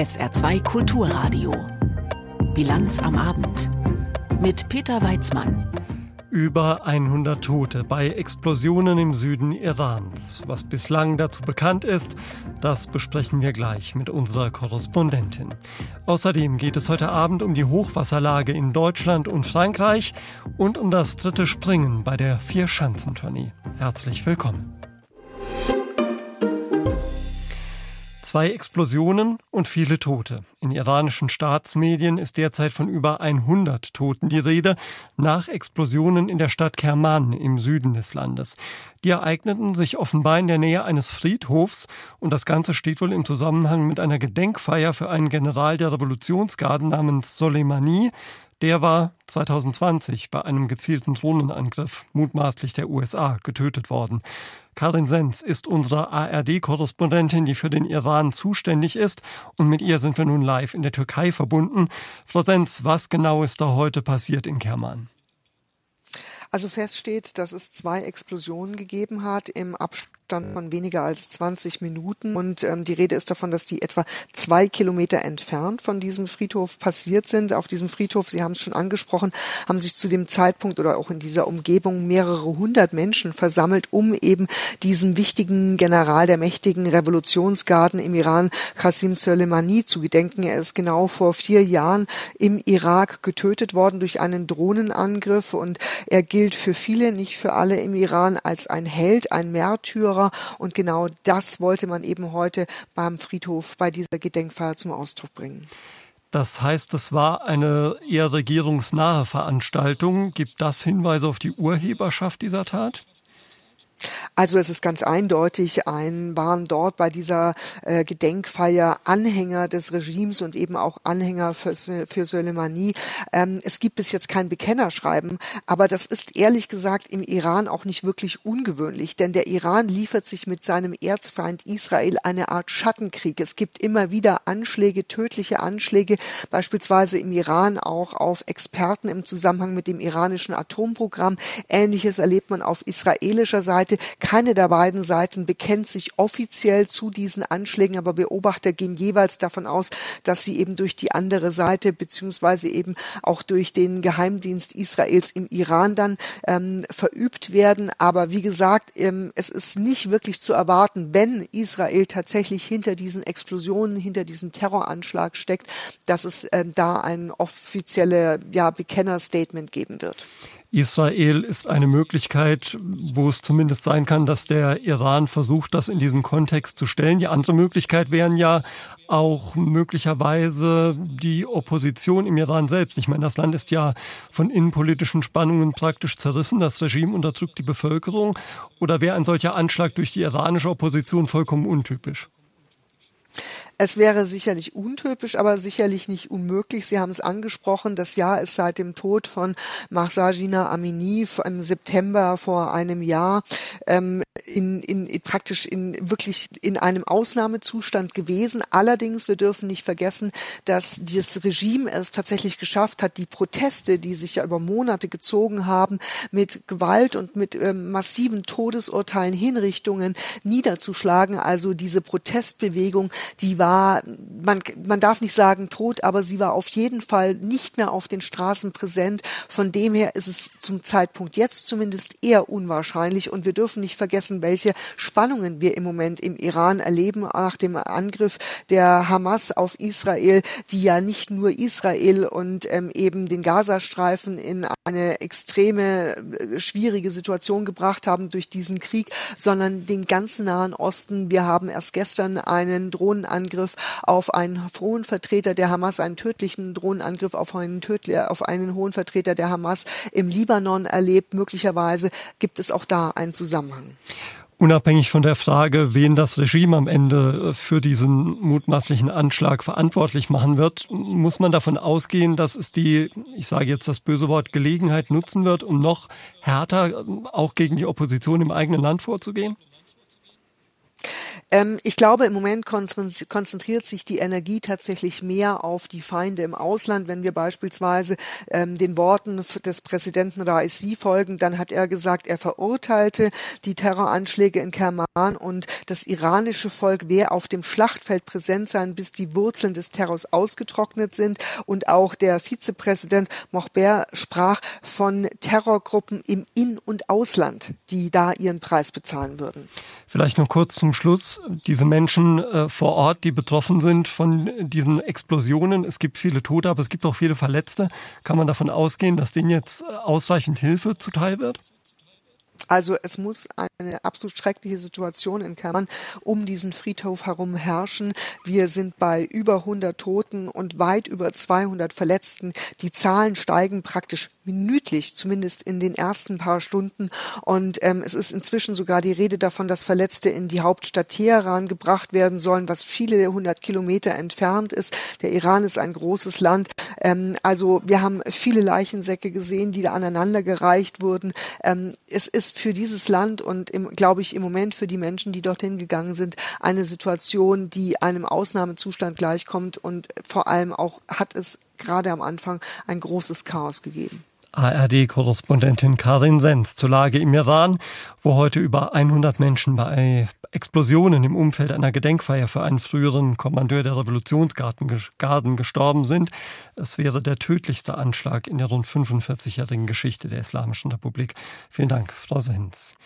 SR2 Kulturradio. Bilanz am Abend. Mit Peter Weizmann. Über 100 Tote bei Explosionen im Süden Irans. Was bislang dazu bekannt ist, das besprechen wir gleich mit unserer Korrespondentin. Außerdem geht es heute Abend um die Hochwasserlage in Deutschland und Frankreich und um das dritte Springen bei der Vier-Schanzentournee. Herzlich willkommen. Zwei Explosionen und viele Tote. In iranischen Staatsmedien ist derzeit von über 100 Toten die Rede, nach Explosionen in der Stadt Kerman im Süden des Landes. Die ereigneten sich offenbar in der Nähe eines Friedhofs und das Ganze steht wohl im Zusammenhang mit einer Gedenkfeier für einen General der Revolutionsgarden namens Soleimani, der war 2020 bei einem gezielten Drohnenangriff mutmaßlich der USA getötet worden. Karin Sens ist unsere ARD-Korrespondentin, die für den Iran zuständig ist. Und mit ihr sind wir nun live in der Türkei verbunden. Frau Sens, was genau ist da heute passiert in Kerman? Also fest steht, dass es zwei Explosionen gegeben hat im Abstand von weniger als 20 Minuten. Und ähm, die Rede ist davon, dass die etwa zwei Kilometer entfernt von diesem Friedhof passiert sind. Auf diesem Friedhof, Sie haben es schon angesprochen, haben sich zu dem Zeitpunkt oder auch in dieser Umgebung mehrere hundert Menschen versammelt, um eben diesem wichtigen General der mächtigen Revolutionsgarden im Iran, Qasim Soleimani, zu gedenken. Er ist genau vor vier Jahren im Irak getötet worden durch einen Drohnenangriff und er gilt für viele, nicht für alle im Iran, als ein Held, ein Märtyrer Mauerer. Und genau das wollte man eben heute beim Friedhof bei dieser Gedenkfeier zum Ausdruck bringen. Das heißt, es war eine eher regierungsnahe Veranstaltung. Gibt das Hinweise auf die Urheberschaft dieser Tat? Also es ist ganz eindeutig, ein, waren dort bei dieser äh, Gedenkfeier Anhänger des Regimes und eben auch Anhänger für, für Soleimani. Ähm, es gibt bis jetzt kein Bekennerschreiben, aber das ist ehrlich gesagt im Iran auch nicht wirklich ungewöhnlich, denn der Iran liefert sich mit seinem Erzfeind Israel eine Art Schattenkrieg. Es gibt immer wieder Anschläge, tödliche Anschläge, beispielsweise im Iran auch auf Experten im Zusammenhang mit dem iranischen Atomprogramm. Ähnliches erlebt man auf israelischer Seite. Seite. Keine der beiden Seiten bekennt sich offiziell zu diesen Anschlägen, aber Beobachter gehen jeweils davon aus, dass sie eben durch die andere Seite beziehungsweise eben auch durch den Geheimdienst Israels im Iran dann ähm, verübt werden. Aber wie gesagt, ähm, es ist nicht wirklich zu erwarten, wenn Israel tatsächlich hinter diesen Explosionen, hinter diesem Terroranschlag steckt, dass es ähm, da ein offizielle ja, Bekennerstatement geben wird. Israel ist eine Möglichkeit, wo es zumindest sein kann, dass der Iran versucht, das in diesen Kontext zu stellen. Die andere Möglichkeit wären ja auch möglicherweise die Opposition im Iran selbst. Ich meine, das Land ist ja von innenpolitischen Spannungen praktisch zerrissen. Das Regime unterdrückt die Bevölkerung. Oder wäre ein solcher Anschlag durch die iranische Opposition vollkommen untypisch? Es wäre sicherlich untypisch, aber sicherlich nicht unmöglich. Sie haben es angesprochen, das Jahr ist seit dem Tod von Mahsajina Amini im September vor einem Jahr ähm, in, in, in praktisch in wirklich in einem Ausnahmezustand gewesen. Allerdings, wir dürfen nicht vergessen, dass das Regime es tatsächlich geschafft hat, die Proteste, die sich ja über Monate gezogen haben, mit Gewalt und mit ähm, massiven Todesurteilen, Hinrichtungen niederzuschlagen. Also diese Protestbewegung, die war war, man, man darf nicht sagen tot, aber sie war auf jeden Fall nicht mehr auf den Straßen präsent. Von dem her ist es zum Zeitpunkt jetzt zumindest eher unwahrscheinlich. Und wir dürfen nicht vergessen, welche Spannungen wir im Moment im Iran erleben nach dem Angriff der Hamas auf Israel, die ja nicht nur Israel und ähm, eben den Gazastreifen in eine extreme, äh, schwierige Situation gebracht haben durch diesen Krieg, sondern den ganzen Nahen Osten. Wir haben erst gestern einen Drohnenangriff Drohnenangriff auf einen hohen Vertreter der Hamas, einen tödlichen Drohnenangriff auf einen, tödliche, auf einen hohen Vertreter der Hamas im Libanon erlebt. Möglicherweise gibt es auch da einen Zusammenhang. Unabhängig von der Frage, wen das Regime am Ende für diesen mutmaßlichen Anschlag verantwortlich machen wird, muss man davon ausgehen, dass es die, ich sage jetzt das böse Wort, Gelegenheit nutzen wird, um noch härter auch gegen die Opposition im eigenen Land vorzugehen? Ähm, ich glaube, im Moment konzentriert sich die Energie tatsächlich mehr auf die Feinde im Ausland. Wenn wir beispielsweise ähm, den Worten des Präsidenten Raisi folgen, dann hat er gesagt, er verurteilte die Terroranschläge in Kerman und das iranische Volk werde auf dem Schlachtfeld präsent sein, bis die Wurzeln des Terrors ausgetrocknet sind. Und auch der Vizepräsident Mochber sprach von Terrorgruppen im In- und Ausland, die da ihren Preis bezahlen würden. Vielleicht noch kurz zum Schluss. Diese Menschen äh, vor Ort, die betroffen sind von diesen Explosionen. Es gibt viele Tote, aber es gibt auch viele Verletzte. Kann man davon ausgehen, dass denen jetzt ausreichend Hilfe zuteil wird? Also es muss eine absolut schreckliche Situation in Kerman um diesen Friedhof herum herrschen. Wir sind bei über 100 Toten und weit über 200 Verletzten. Die Zahlen steigen praktisch minütlich, zumindest in den ersten paar Stunden. Und ähm, es ist inzwischen sogar die Rede davon, dass Verletzte in die Hauptstadt Teheran gebracht werden sollen, was viele hundert Kilometer entfernt ist. Der Iran ist ein großes Land. Ähm, also wir haben viele Leichensäcke gesehen, die da aneinandergereicht wurden. Ähm, es ist für dieses Land und glaube ich im Moment für die Menschen, die dorthin gegangen sind, eine Situation, die einem Ausnahmezustand gleichkommt und vor allem auch hat es gerade am Anfang ein großes Chaos gegeben. ARD-Korrespondentin Karin Sens zur Lage im Iran, wo heute über 100 Menschen bei Explosionen im Umfeld einer Gedenkfeier für einen früheren Kommandeur der Revolutionsgarden gestorben sind. Es wäre der tödlichste Anschlag in der rund 45-jährigen Geschichte der Islamischen Republik. Vielen Dank, Frau Sens.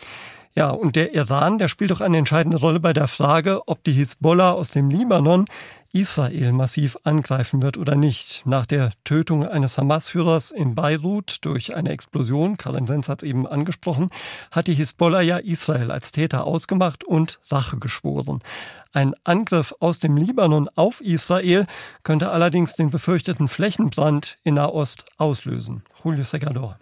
Ja, und der Iran, der spielt doch eine entscheidende Rolle bei der Frage, ob die Hisbollah aus dem Libanon Israel massiv angreifen wird oder nicht. Nach der Tötung eines Hamas-Führers in Beirut durch eine Explosion, Karin Sens hat es eben angesprochen, hat die Hisbollah ja Israel als Täter ausgemacht und Rache geschworen. Ein Angriff aus dem Libanon auf Israel könnte allerdings den befürchteten Flächenbrand in Nahost auslösen. Julio Segador.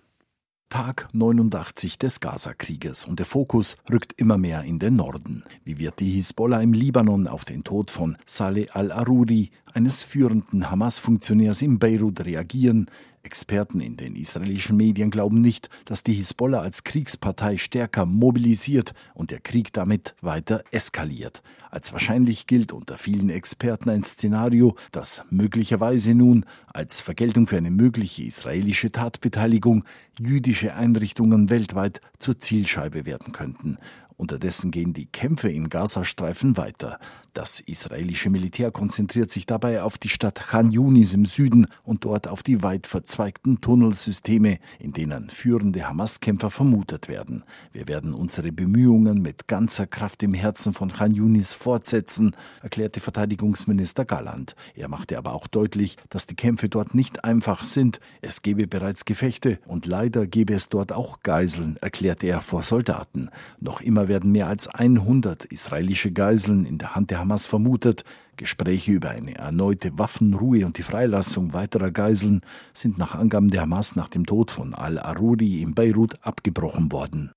Tag 89 des Gaza-Krieges und der Fokus rückt immer mehr in den Norden. Wie wird die Hisbollah im Libanon auf den Tod von Saleh al-Aruri, eines führenden Hamas-Funktionärs in Beirut, reagieren? Experten in den israelischen Medien glauben nicht, dass die Hisbollah als Kriegspartei stärker mobilisiert und der Krieg damit weiter eskaliert. Als wahrscheinlich gilt unter vielen Experten ein Szenario, das möglicherweise nun als Vergeltung für eine mögliche israelische Tatbeteiligung jüdische Einrichtungen weltweit zur Zielscheibe werden könnten. Unterdessen gehen die Kämpfe im Gazastreifen weiter. Das israelische Militär konzentriert sich dabei auf die Stadt Khan Yunis im Süden und dort auf die weit verzweigten Tunnelsysteme, in denen führende Hamas-Kämpfer vermutet werden. Wir werden unsere Bemühungen mit ganzer Kraft im Herzen von Khan Yunis fortsetzen, erklärte Verteidigungsminister Galland. Er machte aber auch deutlich, dass die Kämpfe dort nicht einfach sind. Es gebe bereits Gefechte und leider gebe es dort auch Geiseln, erklärte er vor Soldaten. Noch immer werden mehr als 100 israelische Geiseln in der Hand der Hamas vermutet. Gespräche über eine erneute Waffenruhe und die Freilassung weiterer Geiseln sind nach Angaben der Hamas nach dem Tod von al-Aruri in Beirut abgebrochen worden.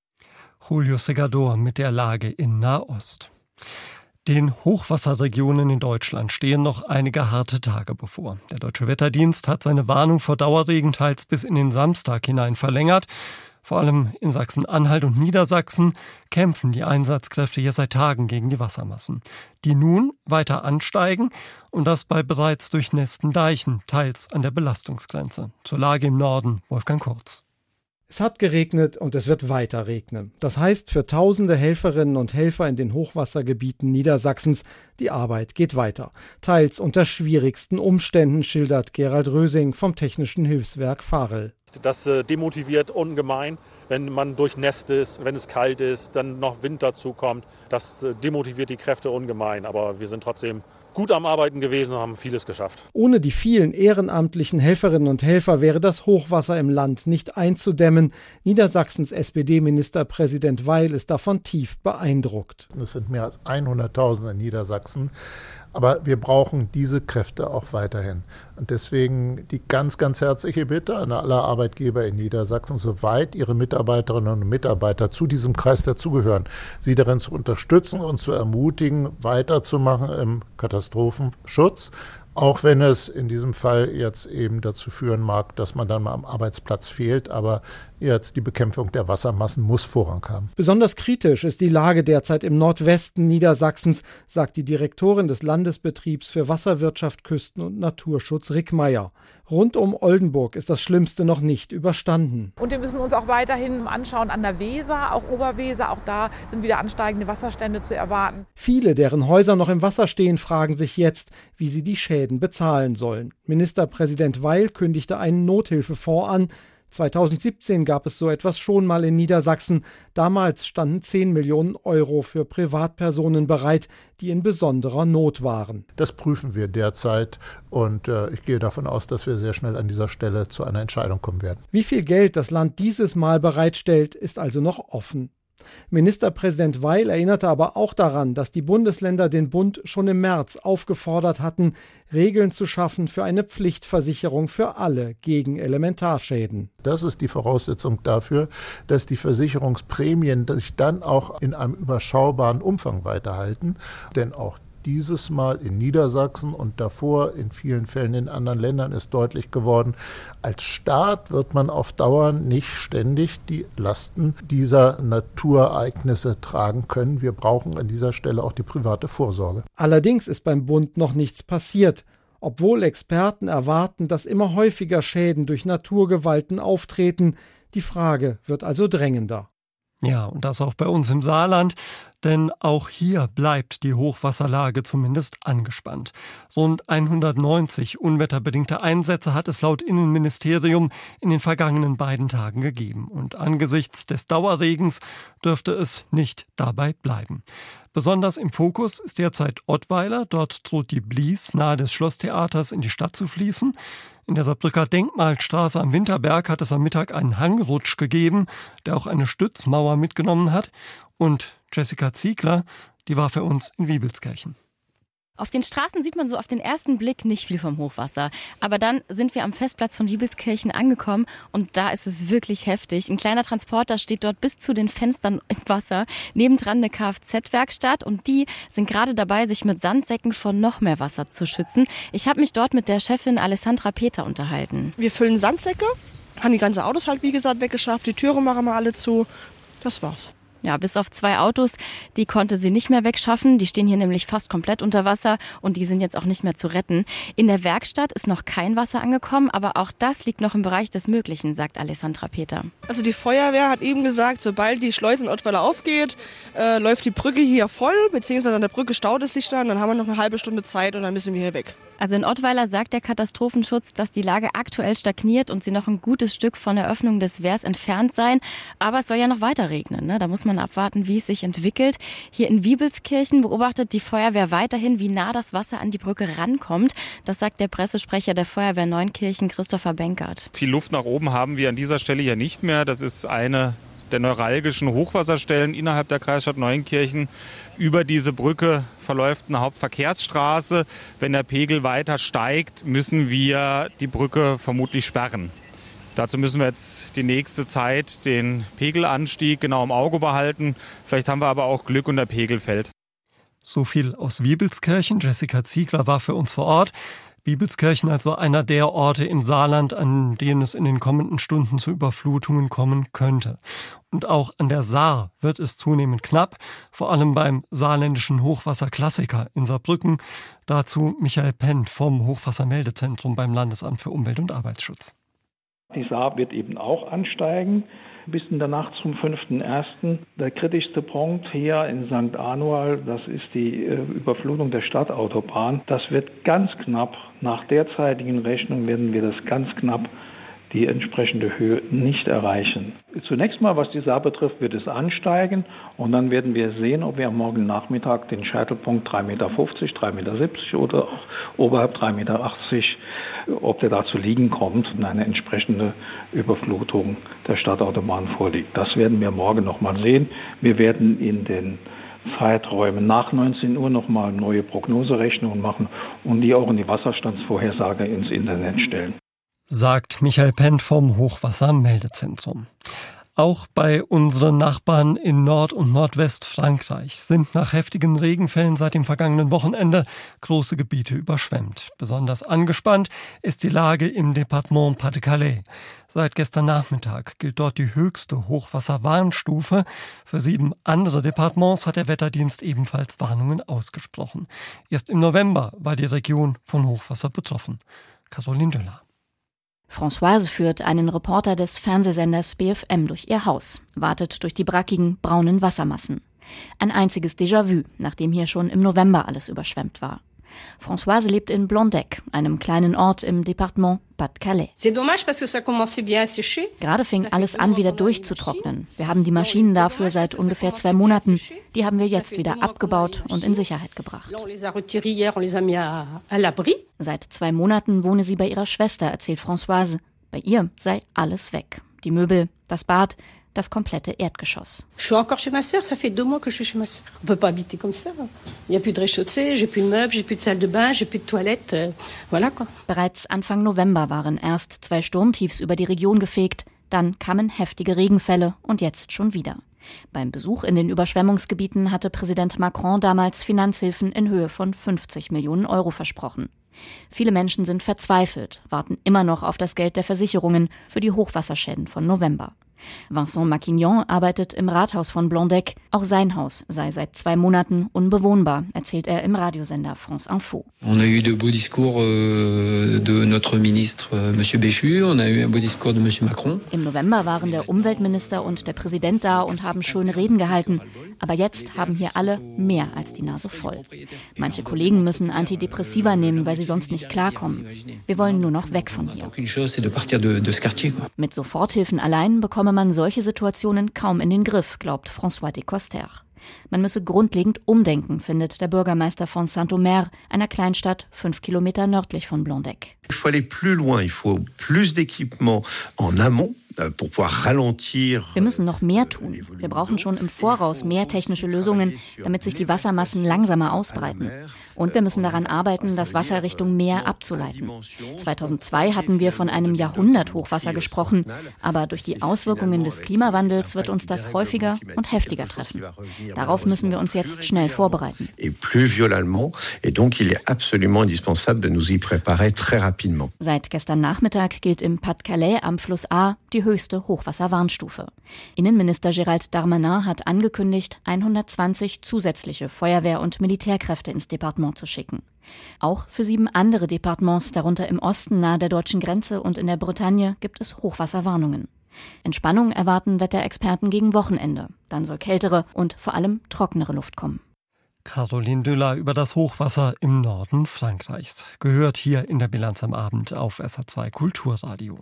Julio Segador mit der Lage in Nahost. Den Hochwasserregionen in Deutschland stehen noch einige harte Tage bevor. Der Deutsche Wetterdienst hat seine Warnung vor Dauerregen teils bis in den Samstag hinein verlängert. Vor allem in Sachsen-Anhalt und Niedersachsen kämpfen die Einsatzkräfte hier seit Tagen gegen die Wassermassen, die nun weiter ansteigen und das bei bereits durchnässten Deichen, teils an der Belastungsgrenze. Zur Lage im Norden, Wolfgang Kurz. Es hat geregnet und es wird weiter regnen. Das heißt für tausende Helferinnen und Helfer in den Hochwassergebieten Niedersachsens, die Arbeit geht weiter. Teils unter schwierigsten Umständen schildert Gerald Rösing vom Technischen Hilfswerk Farel. Das äh, demotiviert ungemein, wenn man durchnässt ist, wenn es kalt ist, dann noch Wind dazu kommt. Das äh, demotiviert die Kräfte ungemein. Aber wir sind trotzdem gut am Arbeiten gewesen und haben vieles geschafft. Ohne die vielen ehrenamtlichen Helferinnen und Helfer wäre das Hochwasser im Land nicht einzudämmen. Niedersachsens SPD-Ministerpräsident Weil ist davon tief beeindruckt. Es sind mehr als 100.000 in Niedersachsen. Aber wir brauchen diese Kräfte auch weiterhin. Und deswegen die ganz, ganz herzliche Bitte an alle Arbeitgeber in Niedersachsen, soweit ihre Mitarbeiterinnen und Mitarbeiter zu diesem Kreis dazugehören, sie darin zu unterstützen und zu ermutigen, weiterzumachen im Katastrophenschutz Auch wenn es in diesem Fall jetzt eben dazu führen mag, dass man dann mal am Arbeitsplatz fehlt, aber jetzt die Bekämpfung der Wassermassen muss Vorrang haben. Besonders kritisch ist die Lage derzeit im Nordwesten Niedersachsens, sagt die Direktorin des Landesbetriebs für Wasserwirtschaft, Küsten und Naturschutz Rick Meyer. Rund um Oldenburg ist das Schlimmste noch nicht überstanden. Und wir müssen uns auch weiterhin anschauen an der Weser, auch Oberweser, auch da sind wieder ansteigende Wasserstände zu erwarten. Viele, deren Häuser noch im Wasser stehen, fragen sich jetzt, wie sie die Schäden bezahlen sollen. Ministerpräsident Weil kündigte einen Nothilfefonds an, 2017 gab es so etwas schon mal in Niedersachsen. Damals standen 10 Millionen Euro für Privatpersonen bereit, die in besonderer Not waren. Das prüfen wir derzeit und äh, ich gehe davon aus, dass wir sehr schnell an dieser Stelle zu einer Entscheidung kommen werden. Wie viel Geld das Land dieses Mal bereitstellt, ist also noch offen. Ministerpräsident Weil erinnerte aber auch daran, dass die Bundesländer den Bund schon im März aufgefordert hatten, Regeln zu schaffen für eine Pflichtversicherung für alle gegen Elementarschäden. Das ist die Voraussetzung dafür, dass die Versicherungsprämien sich dann auch in einem überschaubaren Umfang weiterhalten. Denn auch dieses Mal in Niedersachsen und davor in vielen Fällen in anderen Ländern ist deutlich geworden, als Staat wird man auf Dauer nicht ständig die Lasten dieser Naturereignisse tragen können. Wir brauchen an dieser Stelle auch die private Vorsorge. Allerdings ist beim Bund noch nichts passiert obwohl Experten erwarten, dass immer häufiger Schäden durch Naturgewalten auftreten. Die Frage wird also drängender. Ja, und das auch bei uns im Saarland, denn auch hier bleibt die Hochwasserlage zumindest angespannt. Rund 190 unwetterbedingte Einsätze hat es laut Innenministerium in den vergangenen beiden Tagen gegeben. Und angesichts des Dauerregens dürfte es nicht dabei bleiben. Besonders im Fokus ist derzeit Ottweiler. Dort droht die Blies nahe des Schlosstheaters in die Stadt zu fließen. In der Saarbrücker Denkmalstraße am Winterberg hat es am Mittag einen Hangrutsch gegeben, der auch eine Stützmauer mitgenommen hat. Und Jessica Ziegler, die war für uns in Wiebelskirchen. Auf den Straßen sieht man so auf den ersten Blick nicht viel vom Hochwasser. Aber dann sind wir am Festplatz von Wiebelskirchen angekommen und da ist es wirklich heftig. Ein kleiner Transporter steht dort bis zu den Fenstern im Wasser. Nebendran eine Kfz-Werkstatt und die sind gerade dabei, sich mit Sandsäcken vor noch mehr Wasser zu schützen. Ich habe mich dort mit der Chefin Alessandra Peter unterhalten. Wir füllen Sandsäcke, haben die ganzen Autos halt wie gesagt weggeschafft, die Türen machen wir alle zu. Das war's. Ja, bis auf zwei Autos, die konnte sie nicht mehr wegschaffen. Die stehen hier nämlich fast komplett unter Wasser und die sind jetzt auch nicht mehr zu retten. In der Werkstatt ist noch kein Wasser angekommen, aber auch das liegt noch im Bereich des Möglichen, sagt Alessandra Peter. Also die Feuerwehr hat eben gesagt, sobald die Schleuse in Ottweiler aufgeht, äh, läuft die Brücke hier voll, beziehungsweise an der Brücke staut es sich dann. Dann haben wir noch eine halbe Stunde Zeit und dann müssen wir hier weg. Also in Ottweiler sagt der Katastrophenschutz, dass die Lage aktuell stagniert und sie noch ein gutes Stück von der Öffnung des Wehrs entfernt seien. Aber es soll ja noch weiter regnen. Ne? Da muss man abwarten, wie es sich entwickelt. Hier in Wiebelskirchen beobachtet die Feuerwehr weiterhin, wie nah das Wasser an die Brücke rankommt. Das sagt der Pressesprecher der Feuerwehr Neunkirchen, Christopher Benkert. Viel Luft nach oben haben wir an dieser Stelle ja nicht mehr. Das ist eine der neuralgischen Hochwasserstellen innerhalb der Kreisstadt Neunkirchen. Über diese Brücke verläuft eine Hauptverkehrsstraße. Wenn der Pegel weiter steigt, müssen wir die Brücke vermutlich sperren. Dazu müssen wir jetzt die nächste Zeit den Pegelanstieg genau im Auge behalten. Vielleicht haben wir aber auch Glück und der Pegel fällt. So viel aus Wiebelskirchen. Jessica Ziegler war für uns vor Ort. Bibelskirchen also einer der Orte im Saarland, an denen es in den kommenden Stunden zu Überflutungen kommen könnte. Und auch an der Saar wird es zunehmend knapp, vor allem beim saarländischen Hochwasserklassiker in Saarbrücken. Dazu Michael Pendt vom Hochwassermeldezentrum beim Landesamt für Umwelt und Arbeitsschutz. Die Saar wird eben auch ansteigen bis in der Nacht zum 5.1. Der kritischste Punkt hier in St. Anual, das ist die äh, Überflutung der Stadtautobahn. Das wird ganz knapp, nach derzeitigen Rechnung werden wir das ganz knapp die entsprechende Höhe nicht erreichen. Zunächst mal, was die Saar betrifft, wird es ansteigen und dann werden wir sehen, ob wir am morgen Nachmittag den Scheitelpunkt 3,50 Meter, 3,70 Meter oder auch oberhalb 3,80 Meter, ob der da zu liegen kommt und eine entsprechende Überflutung der Stadtautobahn vorliegt. Das werden wir morgen nochmal sehen. Wir werden in den Zeiträumen nach 19 Uhr nochmal neue Prognoserechnungen machen und die auch in die Wasserstandsvorhersage ins Internet stellen sagt Michael Pendt vom Hochwassermeldezentrum. Auch bei unseren Nachbarn in Nord- und Nordwestfrankreich sind nach heftigen Regenfällen seit dem vergangenen Wochenende große Gebiete überschwemmt. Besonders angespannt ist die Lage im Departement Pas-de-Calais. Seit gestern Nachmittag gilt dort die höchste Hochwasserwarnstufe. Für sieben andere Departements hat der Wetterdienst ebenfalls Warnungen ausgesprochen. Erst im November war die Region von Hochwasser betroffen. Caroline Döller. Françoise führt einen Reporter des Fernsehsenders BFM durch ihr Haus, wartet durch die brackigen, braunen Wassermassen. Ein einziges Déjà-vu, nachdem hier schon im November alles überschwemmt war. Françoise lebt in Blondec, einem kleinen Ort im Departement Pas-de-Calais. Gerade fing alles an, wieder durchzutrocknen. Wir haben die Maschinen dafür seit ungefähr zwei Monaten. Die haben wir jetzt wieder abgebaut und in Sicherheit gebracht. Seit zwei Monaten wohne sie bei ihrer Schwester, erzählt Françoise. Bei ihr sei alles weg. Die Möbel, das Bad, das komplette Erdgeschoss. Bereits Anfang November waren erst zwei Sturmtiefs über die Region gefegt, dann kamen heftige Regenfälle und jetzt schon wieder. Beim Besuch in den Überschwemmungsgebieten hatte Präsident Macron damals Finanzhilfen in Höhe von 50 Millionen Euro versprochen. Viele Menschen sind verzweifelt, warten immer noch auf das Geld der Versicherungen für die Hochwasserschäden von November. Vincent Maquignon arbeitet im Rathaus von Blondec. Auch sein Haus sei seit zwei Monaten unbewohnbar, erzählt er im Radiosender France Info. On a eu de beaux discours euh, de notre ministre euh, Monsieur Béchu, on a eu un beau discours de Monsieur Macron. Im November waren der Umweltminister und der Präsident da und haben schöne Reden gehalten. Aber jetzt haben hier alle mehr als die Nase voll. Manche Kollegen müssen Antidepressiva nehmen, weil sie sonst nicht klarkommen. Wir wollen nur noch weg von hier. Mit Soforthilfen allein bekomme man solche Situationen kaum in den Griff, glaubt François de Coster. Man müsse grundlegend umdenken, findet der Bürgermeister von Saint-Omer, einer Kleinstadt fünf Kilometer nördlich von Blondec. Il faut aller plus loin, il faut plus d'équipements en amont. Euh, Wir müssen noch mehr tun. Wir brauchen schon im Voraus mehr technische Lösungen, damit sich die Wassermassen langsamer ausbreiten. Und wir müssen daran arbeiten, das Wasser Richtung Meer abzuleiten. 2002 hatten wir von einem Jahrhundert-Hochwasser gesprochen, aber durch die Auswirkungen des Klimawandels wird uns das häufiger und heftiger treffen. Darauf müssen wir uns jetzt schnell vorbereiten. Seit gestern Nachmittag gilt im Pas-de-Calais am Fluss A die höchste Hochwasserwarnstufe. Innenminister Gérald Darmanin hat angekündigt, 120 zusätzliche Feuerwehr- und Militärkräfte ins Departement zu schicken. Auch für sieben andere Departements, darunter im Osten nahe der deutschen Grenze und in der Bretagne, gibt es Hochwasserwarnungen. Entspannung erwarten Wetterexperten gegen Wochenende. Dann soll kältere und vor allem trockenere Luft kommen. Caroline Düller über das Hochwasser im Norden Frankreichs. Gehört hier in der Bilanz am Abend auf SA2 Kulturradio.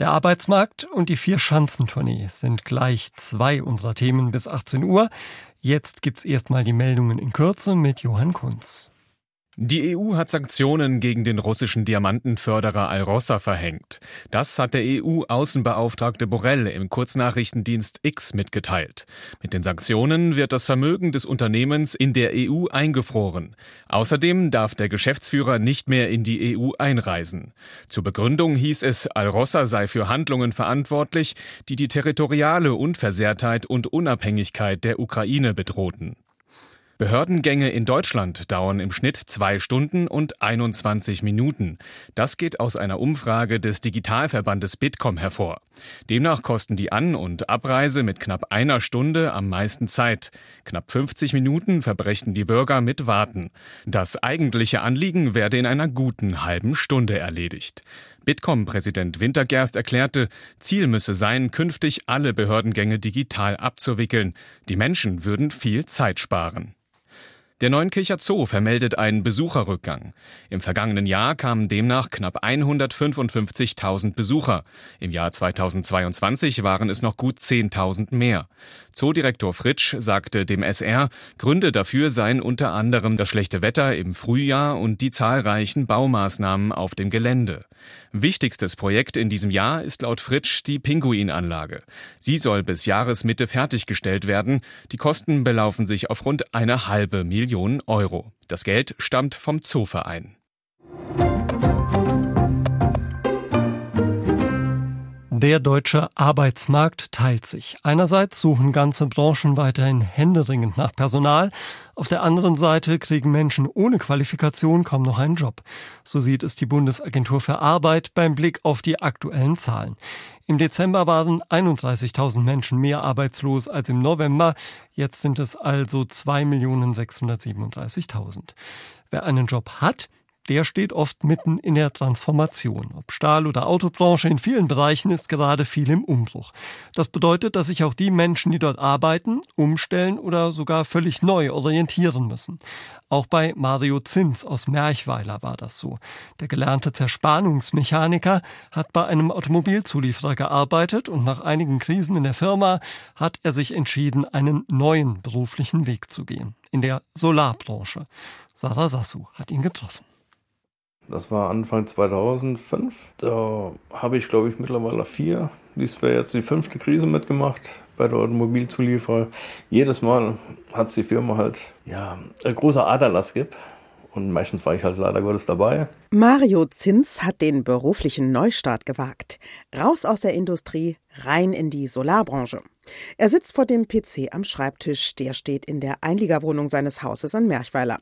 Der Arbeitsmarkt und die Vier-Schanzentournee sind gleich zwei unserer Themen bis 18 Uhr. Jetzt gibt's erstmal die Meldungen in Kürze mit Johann Kunz. Die EU hat Sanktionen gegen den russischen Diamantenförderer Alrossa verhängt. Das hat der EU-Außenbeauftragte Borrell im Kurznachrichtendienst X mitgeteilt. Mit den Sanktionen wird das Vermögen des Unternehmens in der EU eingefroren. Außerdem darf der Geschäftsführer nicht mehr in die EU einreisen. Zur Begründung hieß es, Alrossa sei für Handlungen verantwortlich, die die territoriale Unversehrtheit und Unabhängigkeit der Ukraine bedrohten. Behördengänge in Deutschland dauern im Schnitt zwei Stunden und 21 Minuten. Das geht aus einer Umfrage des Digitalverbandes Bitkom hervor. Demnach kosten die An- und Abreise mit knapp einer Stunde am meisten Zeit. Knapp 50 Minuten verbrächten die Bürger mit Warten. Das eigentliche Anliegen werde in einer guten halben Stunde erledigt. Bitkom-Präsident Wintergerst erklärte, Ziel müsse sein, künftig alle Behördengänge digital abzuwickeln. Die Menschen würden viel Zeit sparen. Der Neunkircher Zoo vermeldet einen Besucherrückgang. Im vergangenen Jahr kamen demnach knapp 155.000 Besucher. Im Jahr 2022 waren es noch gut 10.000 mehr. Zoodirektor Fritsch sagte dem SR, Gründe dafür seien unter anderem das schlechte Wetter im Frühjahr und die zahlreichen Baumaßnahmen auf dem Gelände. Wichtigstes Projekt in diesem Jahr ist laut Fritsch die Pinguinanlage. Sie soll bis Jahresmitte fertiggestellt werden. Die Kosten belaufen sich auf rund eine halbe Million Euro. Das Geld stammt vom Zooverein. Der deutsche Arbeitsmarkt teilt sich. Einerseits suchen ganze Branchen weiterhin händeringend nach Personal, auf der anderen Seite kriegen Menschen ohne Qualifikation kaum noch einen Job. So sieht es die Bundesagentur für Arbeit beim Blick auf die aktuellen Zahlen. Im Dezember waren 31.000 Menschen mehr arbeitslos als im November, jetzt sind es also 2.637.000. Wer einen Job hat, der steht oft mitten in der Transformation. Ob Stahl- oder Autobranche, in vielen Bereichen ist gerade viel im Umbruch. Das bedeutet, dass sich auch die Menschen, die dort arbeiten, umstellen oder sogar völlig neu orientieren müssen. Auch bei Mario Zins aus Merchweiler war das so. Der gelernte Zerspannungsmechaniker hat bei einem Automobilzulieferer gearbeitet und nach einigen Krisen in der Firma hat er sich entschieden, einen neuen beruflichen Weg zu gehen. In der Solarbranche. Sarah Sassu hat ihn getroffen. Das war Anfang 2005. Da habe ich, glaube ich, mittlerweile vier, dies wäre jetzt die fünfte Krise mitgemacht bei der Automobilzulieferer. Jedes Mal hat es die Firma halt ja, ein großer Aderlass gibt. Und meistens war ich halt leider Gottes dabei. Mario Zins hat den beruflichen Neustart gewagt. Raus aus der Industrie, rein in die Solarbranche. Er sitzt vor dem PC am Schreibtisch, der steht in der Einliegerwohnung seines Hauses in Merchweiler.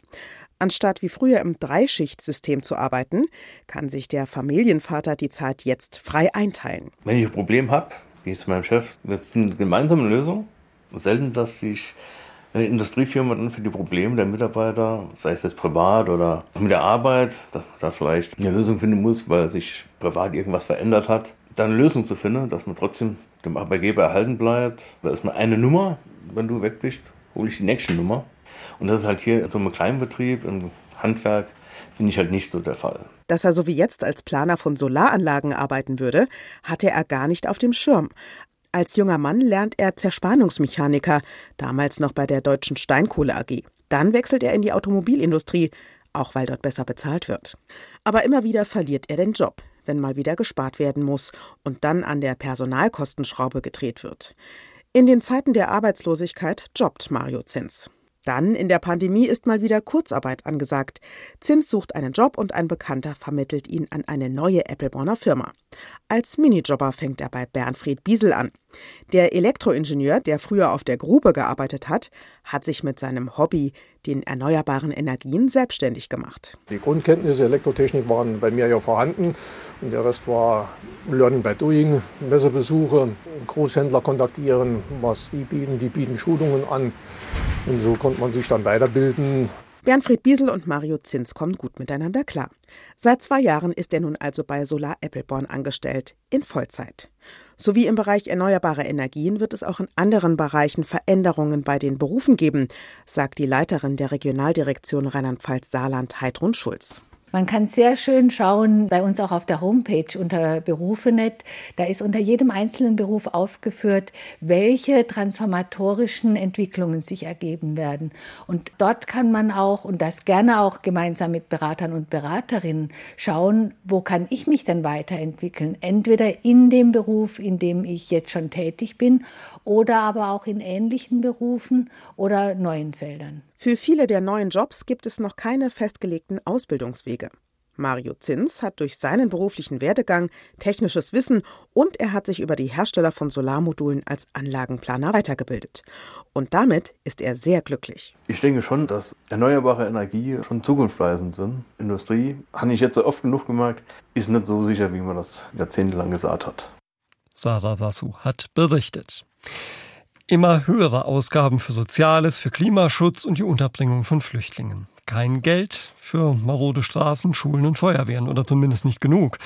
Anstatt wie früher im Dreischichtsystem zu arbeiten, kann sich der Familienvater die Zeit jetzt frei einteilen. Wenn ich ein Problem habe, gehe ich zu meinem Chef, wir finden gemeinsam eine Lösung. Selten, dass sich eine Industriefirma dann für die Probleme der Mitarbeiter, sei es jetzt privat oder mit der Arbeit, dass man da vielleicht eine Lösung finden muss, weil sich privat irgendwas verändert hat, dann eine Lösung zu finden, dass man trotzdem dem Arbeitgeber erhalten bleibt. Da ist mal eine Nummer, wenn du weg bist, hole ich die nächste Nummer. Und das ist halt hier in so einem Kleinbetrieb, im Handwerk, finde ich halt nicht so der Fall. Dass er so wie jetzt als Planer von Solaranlagen arbeiten würde, hatte er gar nicht auf dem Schirm. Als junger Mann lernt er Zerspannungsmechaniker, damals noch bei der Deutschen Steinkohle AG. Dann wechselt er in die Automobilindustrie, auch weil dort besser bezahlt wird. Aber immer wieder verliert er den Job, wenn mal wieder gespart werden muss und dann an der Personalkostenschraube gedreht wird. In den Zeiten der Arbeitslosigkeit jobbt Mario Zins. Dann in der Pandemie ist mal wieder Kurzarbeit angesagt. Zins sucht einen Job und ein Bekannter vermittelt ihn an eine neue Appleborner Firma. Als Minijobber fängt er bei Bernfried Biesel an. Der Elektroingenieur, der früher auf der Grube gearbeitet hat, hat sich mit seinem Hobby, den erneuerbaren Energien, selbstständig gemacht. Die Grundkenntnisse Elektrotechnik waren bei mir ja vorhanden und der Rest war Learning by Doing, Messebesuche, Großhändler kontaktieren, was die bieten. Die bieten Schulungen an und so konnte man sich dann weiterbilden. Bernfried Biesel und Mario Zins kommen gut miteinander klar. Seit zwei Jahren ist er nun also bei Solar Appleborn angestellt, in Vollzeit. Sowie im Bereich erneuerbare Energien wird es auch in anderen Bereichen Veränderungen bei den Berufen geben, sagt die Leiterin der Regionaldirektion Rheinland-Pfalz-Saarland, Heidrun Schulz. Man kann sehr schön schauen, bei uns auch auf der Homepage unter Berufenet. Da ist unter jedem einzelnen Beruf aufgeführt, welche transformatorischen Entwicklungen sich ergeben werden. Und dort kann man auch, und das gerne auch gemeinsam mit Beratern und Beraterinnen, schauen, wo kann ich mich denn weiterentwickeln? Entweder in dem Beruf, in dem ich jetzt schon tätig bin, oder aber auch in ähnlichen Berufen oder neuen Feldern. Für viele der neuen Jobs gibt es noch keine festgelegten Ausbildungswege. Mario Zins hat durch seinen beruflichen Werdegang technisches Wissen und er hat sich über die Hersteller von Solarmodulen als Anlagenplaner weitergebildet. Und damit ist er sehr glücklich. Ich denke schon, dass erneuerbare Energie schon zukunftsweisend sind. Industrie, habe ich jetzt so oft genug gemerkt, ist nicht so sicher, wie man das jahrzehntelang gesagt hat. Sarah Sassu hat berichtet immer höhere Ausgaben für Soziales, für Klimaschutz und die Unterbringung von Flüchtlingen. Kein Geld für marode Straßen, Schulen und Feuerwehren oder zumindest nicht genug.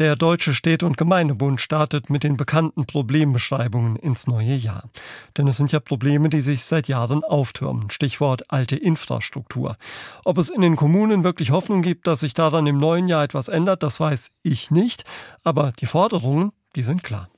Der Deutsche Städte- und Gemeindebund startet mit den bekannten Problembeschreibungen ins neue Jahr. Denn es sind ja Probleme, die sich seit Jahren auftürmen. Stichwort alte Infrastruktur. Ob es in den Kommunen wirklich Hoffnung gibt, dass sich daran im neuen Jahr etwas ändert, das weiß ich nicht. Aber die Forderungen, die sind klar.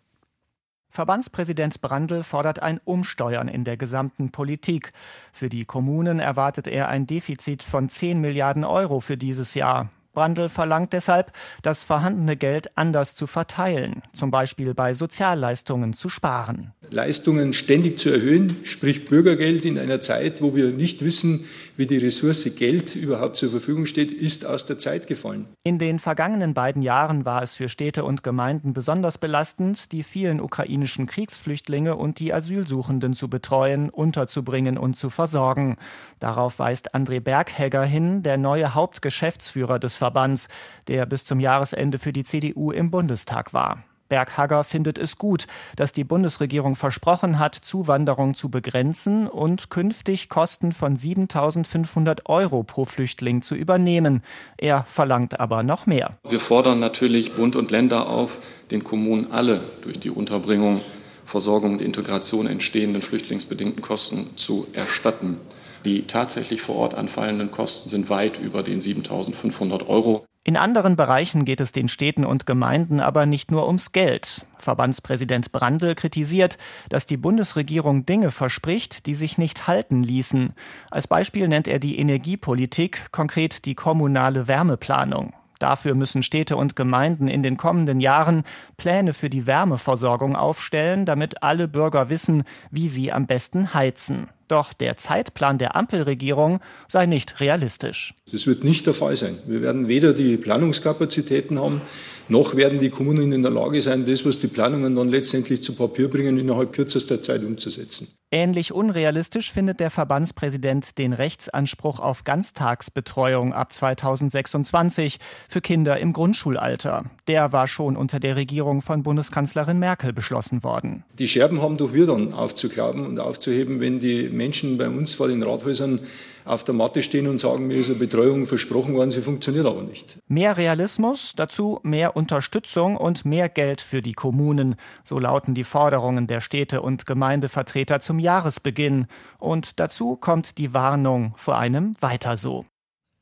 Verbandspräsident Brandl fordert ein Umsteuern in der gesamten Politik. Für die Kommunen erwartet er ein Defizit von 10 Milliarden Euro für dieses Jahr. Brandl verlangt deshalb, das vorhandene Geld anders zu verteilen, zum Beispiel bei Sozialleistungen zu sparen. Leistungen ständig zu erhöhen, sprich Bürgergeld in einer Zeit, wo wir nicht wissen, wie die Ressource Geld überhaupt zur Verfügung steht, ist aus der Zeit gefallen. In den vergangenen beiden Jahren war es für Städte und Gemeinden besonders belastend, die vielen ukrainischen Kriegsflüchtlinge und die Asylsuchenden zu betreuen, unterzubringen und zu versorgen. Darauf weist André Berghegger hin, der neue Hauptgeschäftsführer des Verbands, der bis zum Jahresende für die CDU im Bundestag war. Berghagger findet es gut, dass die Bundesregierung versprochen hat, Zuwanderung zu begrenzen und künftig Kosten von 7.500 Euro pro Flüchtling zu übernehmen. Er verlangt aber noch mehr. Wir fordern natürlich Bund und Länder auf, den Kommunen alle durch die Unterbringung, Versorgung und Integration entstehenden flüchtlingsbedingten Kosten zu erstatten. Die tatsächlich vor Ort anfallenden Kosten sind weit über den 7.500 Euro. In anderen Bereichen geht es den Städten und Gemeinden aber nicht nur ums Geld. Verbandspräsident Brandl kritisiert, dass die Bundesregierung Dinge verspricht, die sich nicht halten ließen. Als Beispiel nennt er die Energiepolitik, konkret die kommunale Wärmeplanung. Dafür müssen Städte und Gemeinden in den kommenden Jahren Pläne für die Wärmeversorgung aufstellen, damit alle Bürger wissen, wie sie am besten heizen. Doch der Zeitplan der Ampelregierung sei nicht realistisch. Das wird nicht der Fall sein. Wir werden weder die Planungskapazitäten haben, noch werden die Kommunen in der Lage sein, das, was die Planungen dann letztendlich zu Papier bringen, innerhalb kürzester Zeit umzusetzen. Ähnlich unrealistisch findet der Verbandspräsident den Rechtsanspruch auf Ganztagsbetreuung ab 2026 für Kinder im Grundschulalter. Der war schon unter der Regierung von Bundeskanzlerin Merkel beschlossen worden. Die Scherben haben doch wir dann aufzuklappen und aufzuheben, wenn die Menschen bei uns vor den Rathäusern auf der Matte stehen und sagen, mir ist eine Betreuung versprochen worden, sie funktioniert aber nicht. Mehr Realismus, dazu mehr Unterstützung und mehr Geld für die Kommunen. So lauten die Forderungen der Städte und Gemeindevertreter zum Jahresbeginn. Und dazu kommt die Warnung vor einem Weiter so.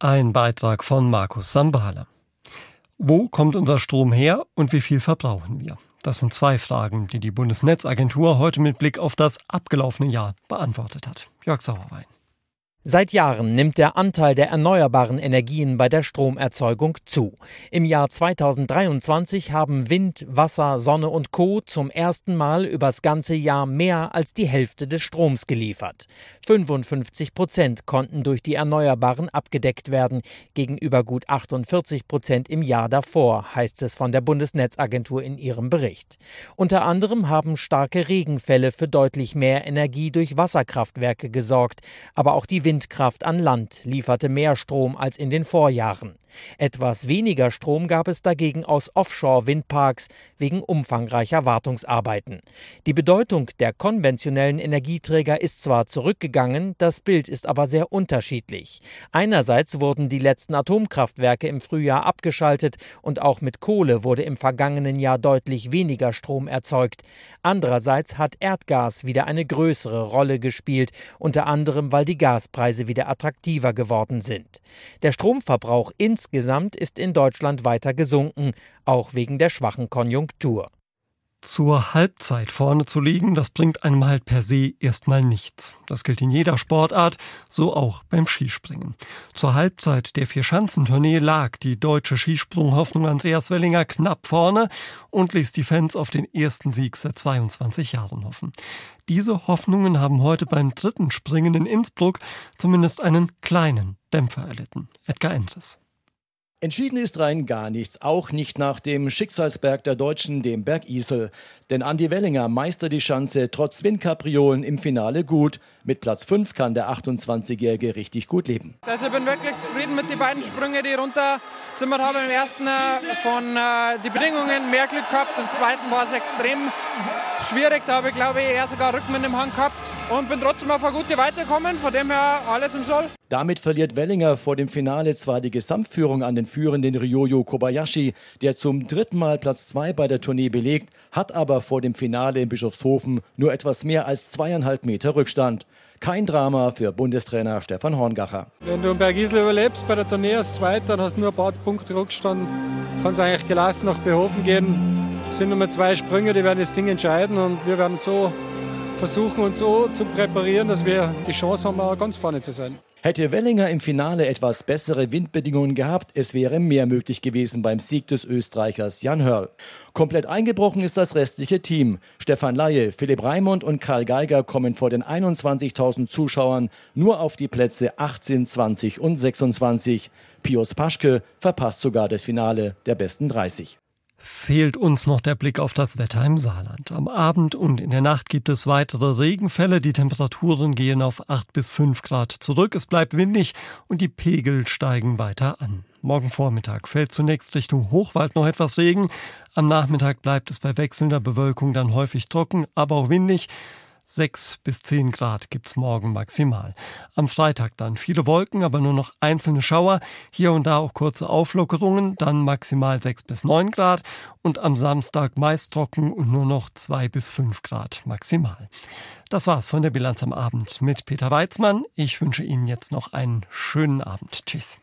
Ein Beitrag von Markus Sambala. Wo kommt unser Strom her und wie viel verbrauchen wir? Das sind zwei Fragen, die die Bundesnetzagentur heute mit Blick auf das abgelaufene Jahr beantwortet hat. Jörg Sauerwein. Seit Jahren nimmt der Anteil der erneuerbaren Energien bei der Stromerzeugung zu. Im Jahr 2023 haben Wind, Wasser, Sonne und Co. zum ersten Mal übers ganze Jahr mehr als die Hälfte des Stroms geliefert. 55 Prozent konnten durch die Erneuerbaren abgedeckt werden, gegenüber gut 48 Prozent im Jahr davor, heißt es von der Bundesnetzagentur in ihrem Bericht. Unter anderem haben starke Regenfälle für deutlich mehr Energie durch Wasserkraftwerke gesorgt, aber auch die Wind Windkraft an Land lieferte mehr Strom als in den Vorjahren. Etwas weniger Strom gab es dagegen aus Offshore-Windparks wegen umfangreicher Wartungsarbeiten. Die Bedeutung der konventionellen Energieträger ist zwar zurückgegangen, das Bild ist aber sehr unterschiedlich. Einerseits wurden die letzten Atomkraftwerke im Frühjahr abgeschaltet und auch mit Kohle wurde im vergangenen Jahr deutlich weniger Strom erzeugt. Andererseits hat Erdgas wieder eine größere Rolle gespielt, unter anderem weil die Gaspreise wieder attraktiver geworden sind. Der Stromverbrauch insgesamt Insgesamt ist in Deutschland weiter gesunken, auch wegen der schwachen Konjunktur. Zur Halbzeit vorne zu liegen, das bringt einem halt per se erstmal nichts. Das gilt in jeder Sportart, so auch beim Skispringen. Zur Halbzeit der Vierschanzentournee lag die deutsche Skisprunghoffnung Andreas Wellinger knapp vorne und ließ die Fans auf den ersten Sieg seit 22 Jahren hoffen. Diese Hoffnungen haben heute beim dritten Springen in Innsbruck zumindest einen kleinen Dämpfer erlitten. Edgar Endres. Entschieden ist rein gar nichts, auch nicht nach dem Schicksalsberg der Deutschen, dem Berg Isel. Denn Andi Wellinger meistert die Schanze trotz Windkapriolen im Finale gut. Mit Platz 5 kann der 28-Jährige richtig gut leben. Also ich bin wirklich zufrieden mit den beiden Sprüngen, die ich runterzimmert habe. Im ersten äh, von äh, die Bedingungen mehr Glück gehabt, im zweiten war es extrem schwierig. Da habe ich glaube ich eher sogar Rückenwind im Hang gehabt und bin trotzdem auf eine gute weitergekommen. Von dem her alles im Soll. Damit verliert Wellinger vor dem Finale zwar die Gesamtführung an den führenden Ryoyo Kobayashi, der zum dritten Mal Platz 2 bei der Tournee belegt, hat aber vor dem Finale in Bischofshofen nur etwas mehr als zweieinhalb Meter Rückstand. Kein Drama für Bundestrainer Stefan Horngacher. Wenn du einen Bergisel überlebst bei der Tournee als Zweiter, dann hast du nur ein paar Punkte Rückstand, kannst eigentlich gelassen nach Behofen gehen. Es sind nur zwei Sprünge, die werden das Ding entscheiden und wir werden so versuchen, uns so zu präparieren, dass wir die Chance haben, auch ganz vorne zu sein. Hätte Wellinger im Finale etwas bessere Windbedingungen gehabt, es wäre mehr möglich gewesen beim Sieg des Österreichers Jan Hörl. Komplett eingebrochen ist das restliche Team. Stefan Laie, Philipp Raimund und Karl Geiger kommen vor den 21.000 Zuschauern nur auf die Plätze 18, 20 und 26. Pius Paschke verpasst sogar das Finale der besten 30 fehlt uns noch der Blick auf das Wetter im Saarland. Am Abend und in der Nacht gibt es weitere Regenfälle. Die Temperaturen gehen auf 8 bis 5 Grad zurück. Es bleibt windig und die Pegel steigen weiter an. Morgen Vormittag fällt zunächst Richtung Hochwald noch etwas Regen. Am Nachmittag bleibt es bei wechselnder Bewölkung dann häufig trocken, aber auch windig. 6 bis 10 Grad gibt's morgen maximal. Am Freitag dann viele Wolken, aber nur noch einzelne Schauer, hier und da auch kurze Auflockerungen, dann maximal 6 bis 9 Grad und am Samstag meist trocken und nur noch 2 bis 5 Grad maximal. Das war's von der Bilanz am Abend mit Peter Weizmann. Ich wünsche Ihnen jetzt noch einen schönen Abend. Tschüss.